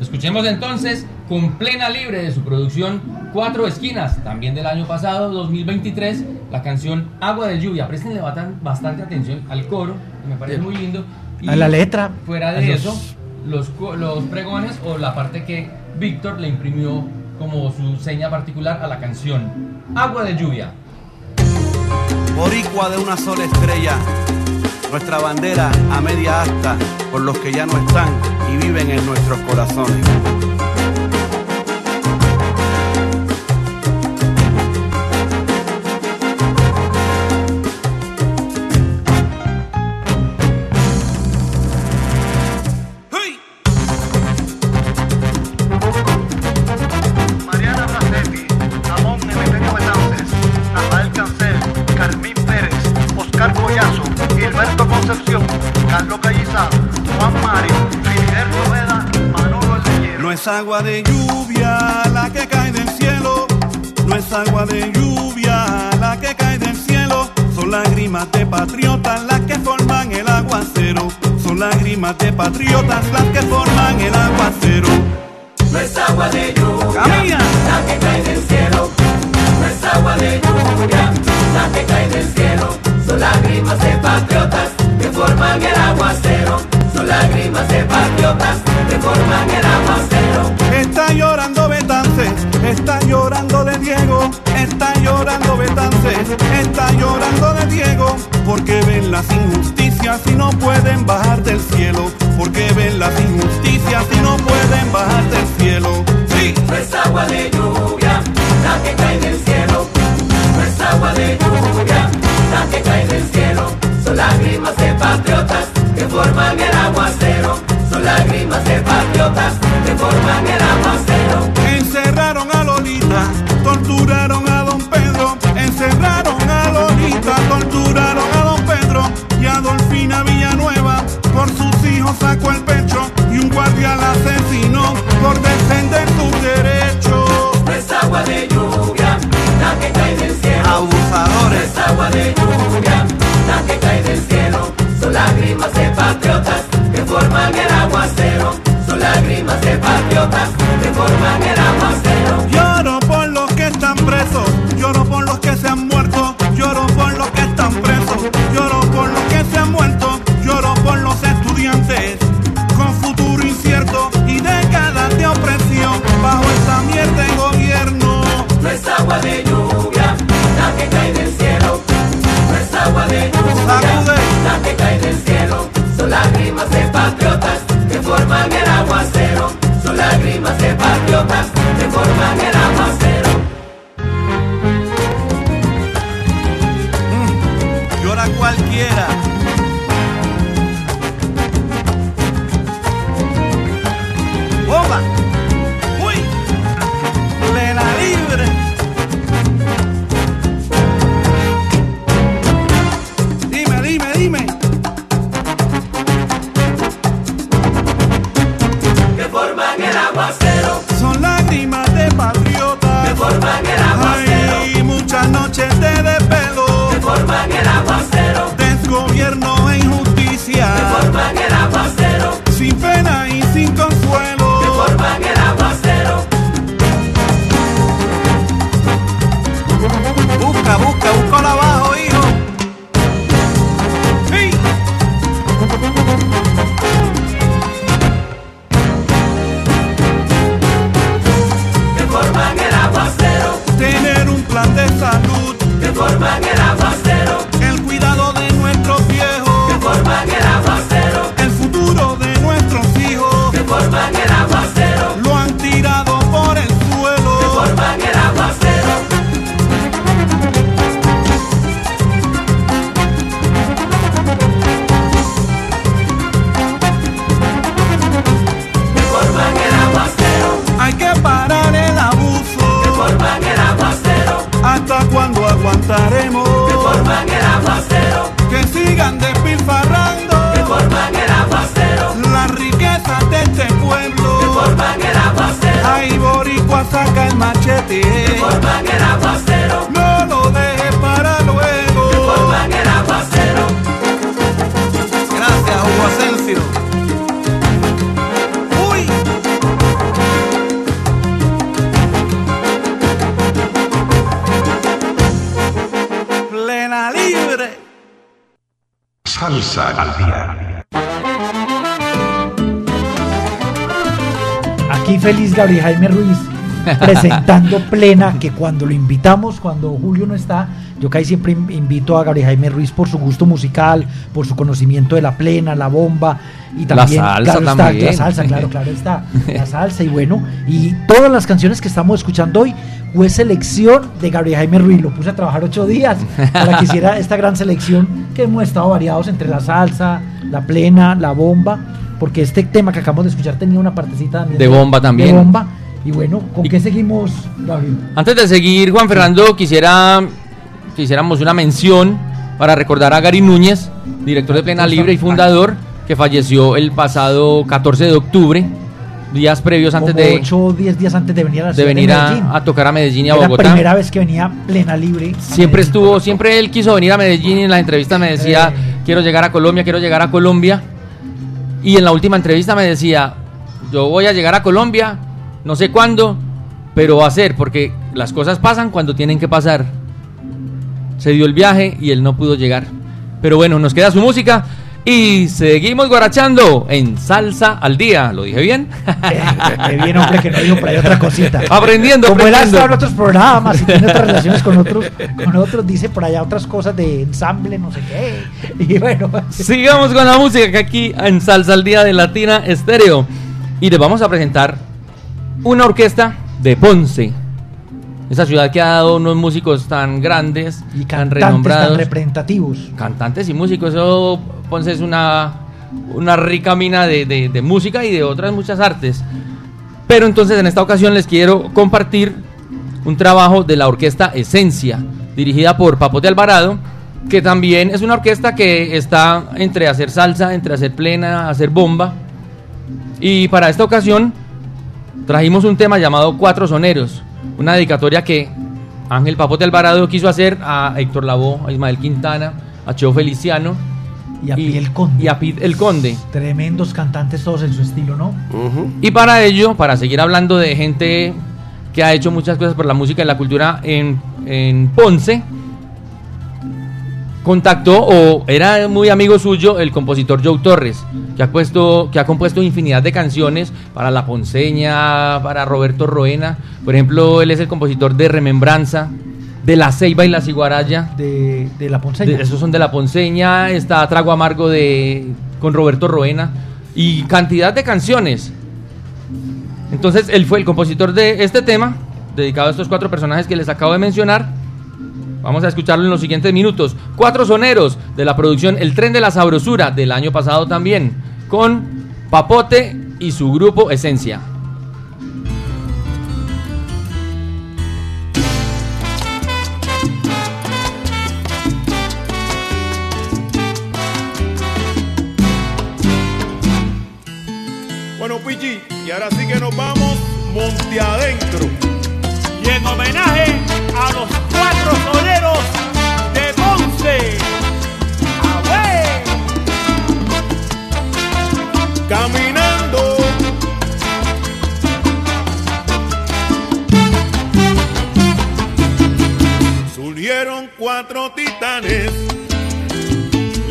Escuchemos entonces con plena libre de su producción Cuatro Esquinas, también del año pasado, 2023, la canción Agua de Lluvia. Prestenle bastante atención al coro, que me parece muy lindo. Y A la letra. Fuera de los- eso, los, los pregones o la parte que Víctor le imprimió como su seña particular a la canción Agua de Lluvia. Boricua de una sola estrella, nuestra bandera a media asta por los que ya no están y viven en nuestros corazones. Es agua de lluvia la que cae del cielo, no es agua de lluvia la que cae del cielo, son lágrimas de patriotas las que forman el aguacero, son lágrimas de patriotas las que forman el aguacero. No es agua de lluvia Camina. la que cae del cielo. No es agua de lluvia la que cae del cielo. Son lágrimas de patriotas que forman el aguacero. Lágrimas de patriotas que forman el aguacero. Está llorando Betances, está llorando de Diego, está llorando Betances, está llorando de Diego, porque ven las injusticias y no pueden bajar del cielo, porque ven las injusticias y no pueden bajar del cielo. Sí, No es agua de lluvia la que cae del cielo. No es agua de lluvia la que cae del cielo. Son la asesinó por defender sus derechos. No es agua de lluvia la que cae del cielo. No Abusadores, es agua de lluvia la que cae del cielo. Son lágrimas de patriotas que forman el aguacero. Son lágrimas de patriotas lágrimas de patriotas que Gabriel Jaime Ruiz presentando plena que cuando lo invitamos, cuando Julio no está, yo casi siempre in- invito a Gabriel Jaime Ruiz por su gusto musical, por su conocimiento de la plena, la bomba y La también salsa claro está, la salsa, claro, claro está, la salsa y bueno, y todas las canciones que estamos escuchando hoy fue selección de Gabriel Jaime Ruiz, lo puse a trabajar ocho días para que hiciera esta gran selección que hemos estado variados entre la salsa, la plena, la bomba, porque este tema que acabamos de escuchar tenía una partecita también De bomba también. de bomba. Y bueno, ¿con qué seguimos, Gabriel? Antes de seguir, Juan Fernando, quisiera quisiéramos una mención para recordar a Gary Núñez, director de Plena Libre y fundador, que falleció el pasado 14 de octubre, días previos antes Como de, 8 o 10 días antes de venir a la de venir Medellín. a, a tocar a Medellín y a Era la Bogotá. primera vez que venía plena libre. Siempre estuvo, siempre él quiso venir a Medellín y en las entrevistas me decía, Eh. quiero llegar a Colombia, quiero llegar a Colombia. Y en la última entrevista me decía, yo voy a llegar a Colombia, no sé cuándo, pero va a ser, porque las cosas pasan cuando tienen que pasar. Se dio el viaje y él no pudo llegar. Pero bueno, nos queda su música y seguimos guarachando en Salsa al Día. ¿Lo dije bien? Qué bien, hombre, que no digo por ahí otra cosita. Aprendiendo, Como él ha aprendiendo. en otros programas y tiene otras relaciones con otros, con otros, dice por allá otras cosas de ensamble, no sé qué. Y bueno, Sigamos con la música que aquí en Salsa al Día de Latina Estéreo. Y les vamos a presentar una orquesta de Ponce. Esa ciudad que ha dado unos músicos tan grandes, y tan renombrados. tan representativos. cantantes y músicos. Eso Ponce es una, una rica mina de, de- de música y de otras muchas artes. Pero entonces en esta ocasión les quiero compartir un trabajo de la orquesta Esencia, dirigida por Papote Alvarado, que también es una orquesta que está entre hacer salsa, entre hacer plena, hacer bomba. Y para esta ocasión trajimos un tema llamado Cuatro Soneros, una dedicatoria que Ángel Papote Alvarado quiso hacer a Héctor Lavoe, a Ismael Quintana, a Cheo Feliciano Y a Piel Conde. y a Pete el Conde. Tremendos cantantes todos en su estilo, ¿no? Y para ello, para seguir hablando de gente que ha hecho muchas cosas por la música y la cultura en, en Ponce, contactó o era muy amigo suyo el compositor Joe Torres, que ha, puesto, que ha compuesto infinidad de canciones para La Ponceña, para Roberto Roena. Por ejemplo, él es el compositor de Remembranza, de La Ceiba y La Ciguaraya. De, de la Ponceña. De- esos son de La Ponceña, está Trago Amargo de, con Roberto Roena y cantidad de canciones. Entonces, él fue el compositor de este tema, dedicado a estos cuatro personajes que les acabo de mencionar. Vamos a escucharlo en los siguientes minutos. Cuatro soneros de la producción El Tren de la Sabrosura del año pasado también, con Papote y su grupo Esencia. Bueno, Pichi, y ahora sí que nos vamos monte adentro. Y en homenaje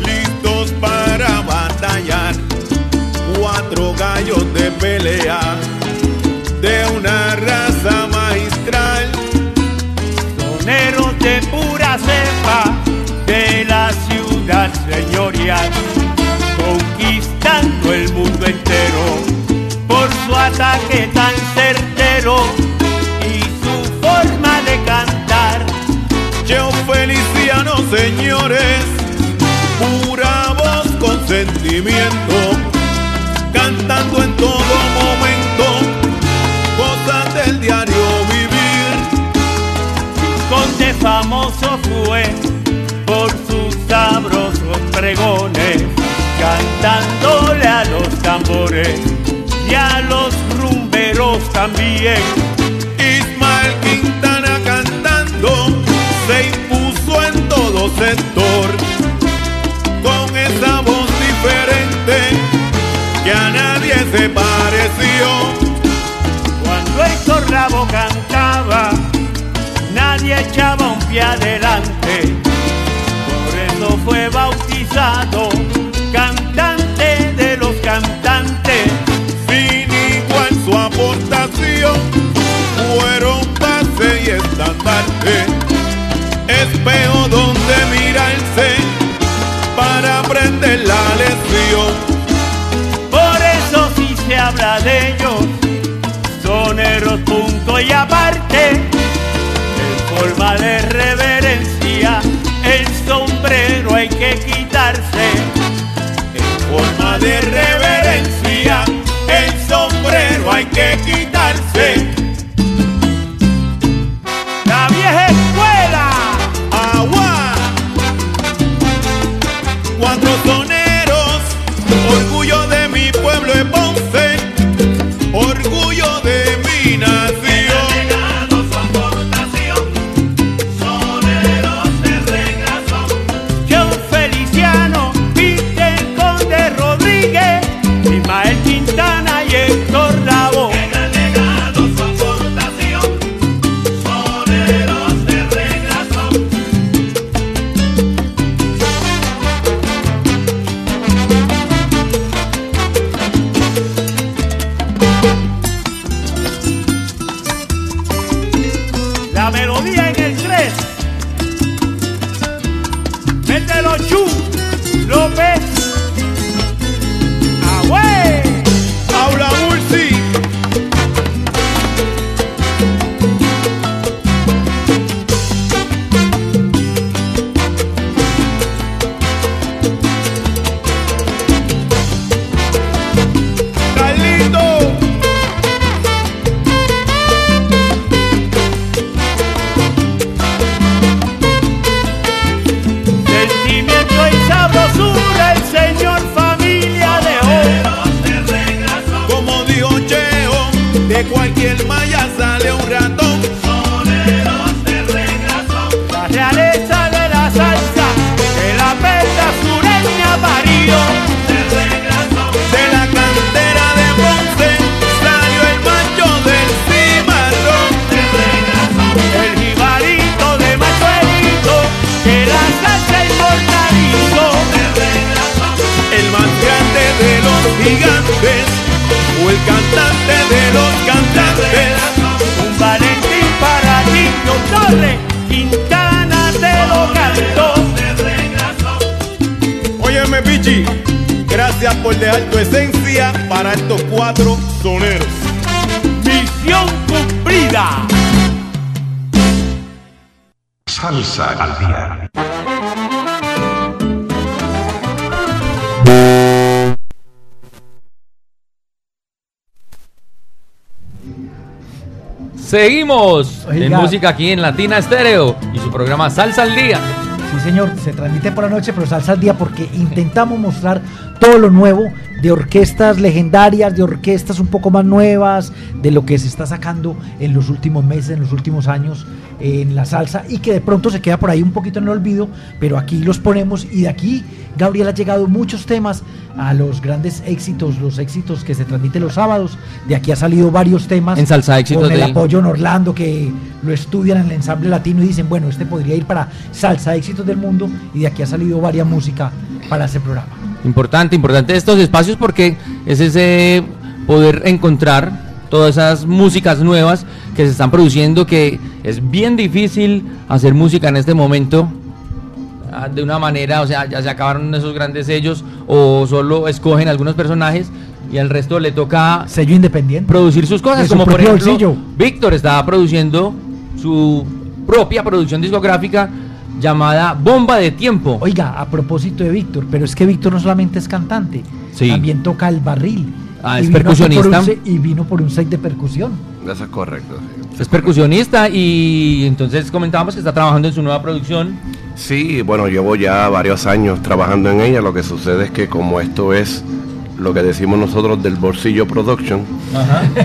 listos para batallar. Cuatro gallos de pelea de una raza magistral. Soneros de pura cepa de la ciudad señorial, conquistando el mundo entero por su ataque tan señores, pura voz con sentimiento, cantando en todo momento cosas del diario vivir. Conde famoso fue por sus sabrosos pregones, cantándole a los tambores y a los rumberos también. Sector con esa voz diferente que a nadie se pareció. Cuando el Corrabo cantaba, nadie echaba un pie adelante. Por eso fue bautizado para estos cuatro soneros. Misión cumplida. Salsa al día. Seguimos en música aquí en Latina Estéreo y su programa Salsa al Día. Sí, señor, se transmite por la noche, pero salsa al día porque intentamos mostrar todo lo nuevo de orquestas legendarias, de orquestas un poco más nuevas, de lo que se está sacando en los últimos meses, en los últimos años en la salsa y que de pronto se queda por ahí un poquito en el olvido, pero aquí los ponemos y de aquí, Gabriel, ha llegado muchos temas a los grandes éxitos, los éxitos que se transmiten los sábados. De aquí ha salido varios temas. En Salsa Éxitos Con el de- apoyo en Orlando, que lo estudian en el ensamble latino y dicen, bueno, este podría ir para Salsa Éxitos del Mundo. Y de aquí ha salido varias música para ese programa. Importante, importante estos espacios porque es ese poder encontrar todas esas músicas nuevas que se están produciendo, que es bien difícil hacer música en este momento ah, de una manera, o sea, ya se acabaron esos grandes sellos o solo escogen algunos personajes y al resto le toca sello independiente producir sus cosas, su como por ejemplo. Víctor estaba produciendo su propia producción discográfica llamada Bomba de Tiempo. Oiga, a propósito de Víctor, pero es que Víctor no solamente es cantante, Sí. también toca el barril. Ah, Y es vino por percusionista. un y vino por un set de percusión. Eso es correcto. sí. Es percusionista y entonces comentábamos que está trabajando en su nueva producción. Sí, bueno, llevo ya varios años trabajando en ella. Lo que sucede es que como esto es lo que decimos nosotros del bolsillo production,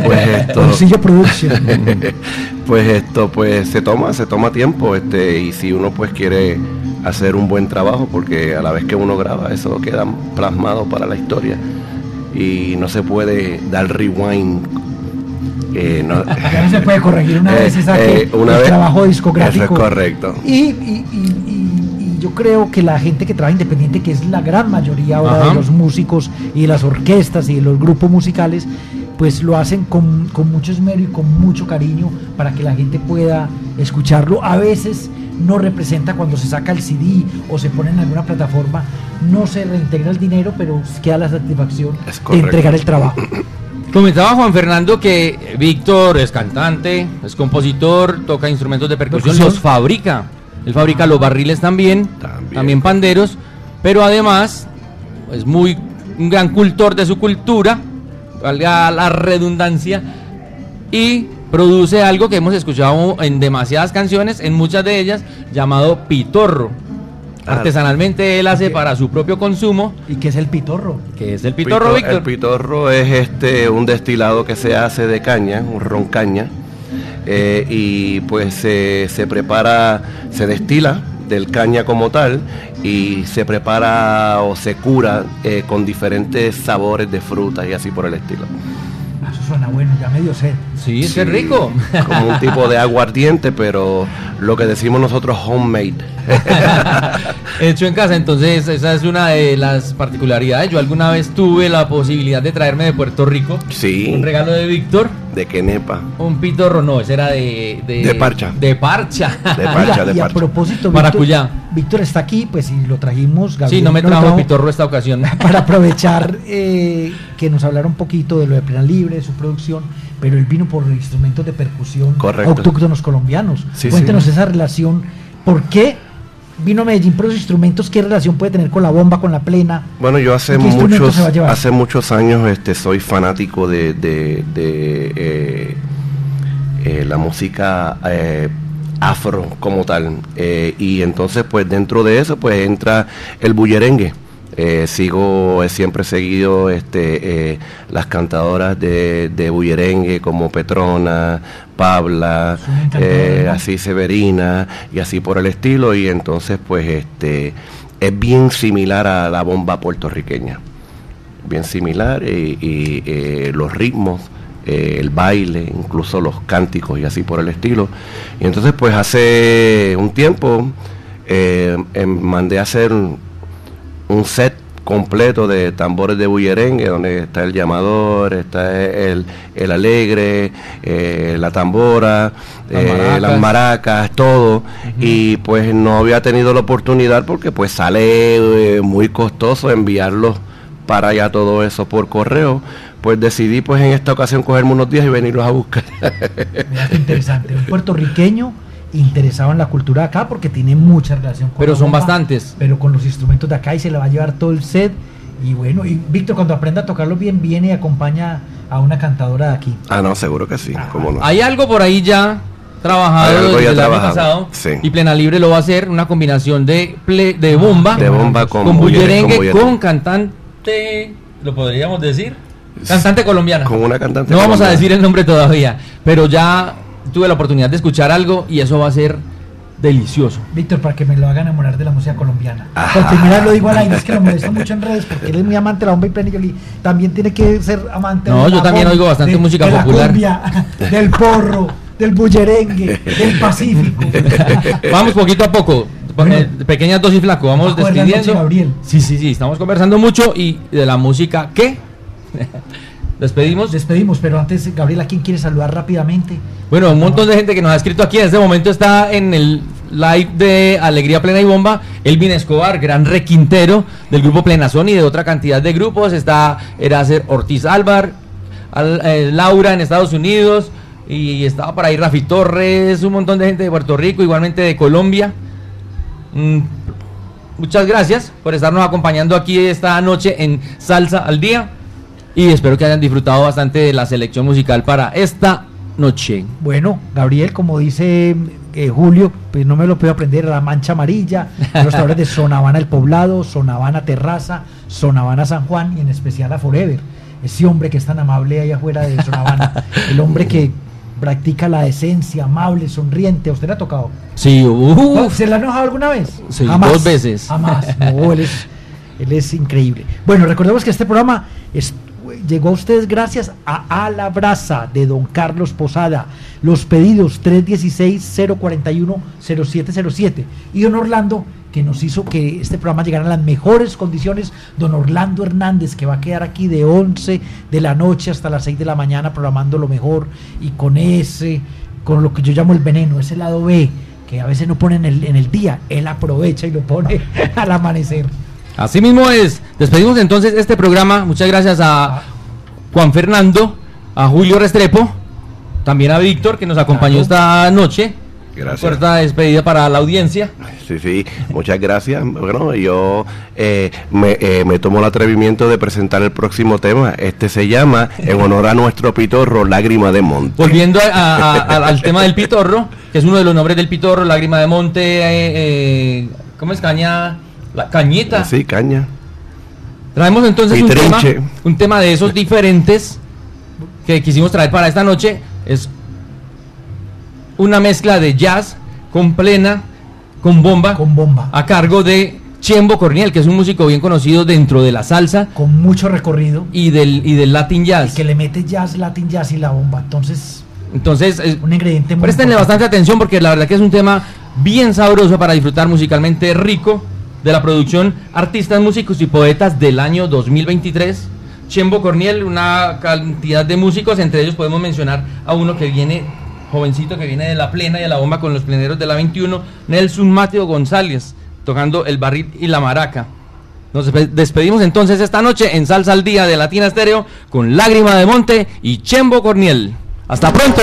pues esto, Bolsillo Production. pues esto, pues se toma, se toma tiempo, este, y si uno pues quiere hacer un buen trabajo, porque a la vez que uno graba eso queda plasmado para la historia y no se puede dar rewind. eh, no, se puede corregir una Eh, vez eh, una el vez- trabajo discográfico. Eso es correcto. Y, y- y- y- y yo creo que la gente que trabaja independiente, que es la gran mayoría ahora Ajá. de los músicos y de las orquestas y de los grupos musicales, pues lo hacen con, con mucho esmero y con mucho cariño para que la gente pueda escucharlo. A veces no representa cuando se saca el CD o se pone en alguna plataforma, no se reintegra el dinero, pero queda la satisfacción de entregar el trabajo. Comentaba Juan Fernando que Víctor es cantante, es compositor, toca instrumentos de percusión, Percusión. los fabrica. Él fabrica los barriles también, también, panderos, pero además es muy un gran cultor de su cultura, valga la redundancia, y produce algo que hemos escuchado en demasiadas canciones, en muchas de ellas, llamado pitorro. Ah. Artesanalmente él hace para su propio consumo. ¿Y qué es el pitorro? Que es el pitorro, Pito- Víctor. El pitorro es este un destilado que se hace de caña, un ron caña, eh, y pues se, se prepara, se destila del caña como tal y se prepara o se cura eh, con diferentes sabores de frutas y así por el estilo. Eso suena bueno, ya medio sed. Sí, es que es rico. Como un tipo de aguardiente, pero lo que decimos nosotros homemade. Hecho en casa, entonces esa es una de las particularidades. Yo alguna vez tuve la posibilidad de traerme de Puerto Rico Sí. un regalo de Víctor, De quenepa. un pitorro, no, ese era de... De, De parcha. De parcha. De parcha, de y a parcha. propósito, Maracuyá. Víctor, Víctor está aquí, pues y lo trajimos. Sí, Gabriel no me trajo trajo pitorro esta ocasión. Para aprovechar eh, que nos hablara un poquito de lo de Plena Libre, de su producción, pero él vino por instrumentos de percusión Correcto. autóctonos colombianos. Sí, Cuéntenos sí. esa relación, ¿por qué vino a Medellín por los instrumentos? ¿Qué relación puede tener con la bomba, con la plena? Bueno, yo hace ¿Y qué instrumento muchos, hace muchos años este, soy fanático de, de- de, eh, eh, la música eh, afro como tal. Y entonces, pues dentro de eso, pues entra el bullerengue. Eh, sigo, he siempre seguido este, eh, las cantadoras de, de bullerengue como Petrona, Pabla, eh, así Severina y así por el estilo. Y entonces, pues este es bien similar a la bomba puertorriqueña. Bien similar y, y, eh, los ritmos, eh, el baile, incluso los cánticos y así por el estilo. Y entonces, pues hace un tiempo eh, em, mandé a hacer un, set completo de tambores de bullerengue, donde está el llamador, está el, el alegre, eh, la tambora, Las eh, maracas. las maracas, todo. Y pues no había tenido la oportunidad porque pues sale eh, muy costoso enviarlos para allá todo eso por correo. Pues decidí pues en esta ocasión cogerme unos días y venirlos a buscar. Mira qué interesante, un puertorriqueño interesado en la cultura de acá porque tiene mucha relación con Pero la son bomba, bastantes. Pero con los instrumentos de acá y se le va a llevar todo el set. Y bueno, y Víctor cuando aprenda a tocarlo bien, viene y acompaña a una cantadora de aquí. Ah, no, seguro que sí. ¿Cómo no? Hay algo por ahí ya trabajado algo desde ya el año trabajado, pasado sí. y Plena Libre lo va a hacer una combinación de ple- de bomba De bomba con con bullerengue bullerengue, con, con cantante lo podríamos decir cantante colombiana Con una cantante no vamos a decir el nombre todavía pero ya tuve la oportunidad de escuchar algo y eso va a ser delicioso Víctor, para que me lo haga enamorar de la música colombiana. Ah. Por primera lo digo al aire, es que lo molesto mucho en redes porque él es muy amante de la bomba y plena y yo le- también tiene que ser amante No, de yo la también bomba, oigo bastante de- música de la popular. cumbia, del porro, del bullerengue, del pacífico. vamos poquito a poco eh, pequeñas dosis flaco vamos despidiendo sí sí sí estamos conversando mucho y de la música qué despedimos Despedimos, pero antes, Gabriel, ¿a quién quiere saludar rápidamente? Bueno, un montón de gente que nos ha escrito aquí. En este momento está en el live de Alegría Plena y Bomba. Elvin Escobar, gran requintero del grupo Plenazón y de otra cantidad de grupos. Está Eraser Ortiz Álvar, Al- eh, Laura en Estados Unidos. Y estaba por ahí Rafi Torres, un montón de gente de Puerto Rico, igualmente de Colombia. Mm, muchas gracias por estarnos acompañando aquí esta noche en Salsa al Día. Y espero que hayan disfrutado bastante de la selección musical para esta noche. Bueno, Gabriel, como dice eh, Julio, pues no me lo puedo aprender, la mancha amarilla, los restaurantes de Sonavana El Poblado, Sonavana Terraza, Sonavana San Juan y en especial a Forever, ese hombre que es tan amable ahí afuera de Sonavana, el hombre que practica la decencia, amable, sonriente, ¿a usted le ha tocado? Sí, uff. ¿Se le ha enojado alguna vez? Sí, dos veces. Jamás, no, él es, él es increíble. Bueno, recordemos que este programa es- llegó a ustedes gracias a A la Brasa de Don Carlos Posada. Los pedidos 316-041-0707. Y Don Orlando, que nos hizo que este programa llegara en las mejores condiciones. Don Orlando Hernández, que va a quedar aquí de 11 de la noche hasta las 6 de la mañana programando lo mejor. Y con ese, con lo que yo llamo el veneno, ese lado B que a veces no pone en el, en el día, él aprovecha y lo pone al amanecer. Así mismo es. Despedimos entonces este programa. Muchas gracias a Juan Fernando, a Julio Restrepo, también a Víctor que nos acompañó esta noche. Gracias. Fuerza despedida para la audiencia. Sí, sí, muchas gracias. Bueno, yo eh, me, eh, me tomo el atrevimiento de presentar el próximo tema. Este se llama, en honor a nuestro pitorro, Lágrima de Monte. Volviendo a- a- a- al tema del pitorro, que es uno de los nombres del pitorro, Lágrima de Monte, eh, eh, ¿cómo es caña? La cañita. Sí, caña. Traemos entonces un tema, un tema de esos diferentes que quisimos traer para esta noche. Es una mezcla de jazz con plena, con bomba, con bomba, a cargo de Chembo Corniel, que es un músico bien conocido dentro de la salsa Con mucho recorrido. y del, y del Latin jazz. Que le mete jazz, latin jazz y la bomba. Entonces, Entonces, es- un ingrediente muy Préstenle importante. bastante atención porque la verdad que es un tema bien sabroso para disfrutar musicalmente rico de la producción Artistas, Músicos y Poetas del año 2023. Chembo Corniel, una cantidad de músicos, entre ellos podemos mencionar a uno que viene, jovencito, que viene de la plena y de la bomba con los pleneros de la 21, Nelson Mateo González, tocando el barril y la maraca. Nos despe- despedimos entonces esta noche en Salsa al Día de Latina Estéreo con Lágrima de Monte y Chembo Corniel. Hasta pronto.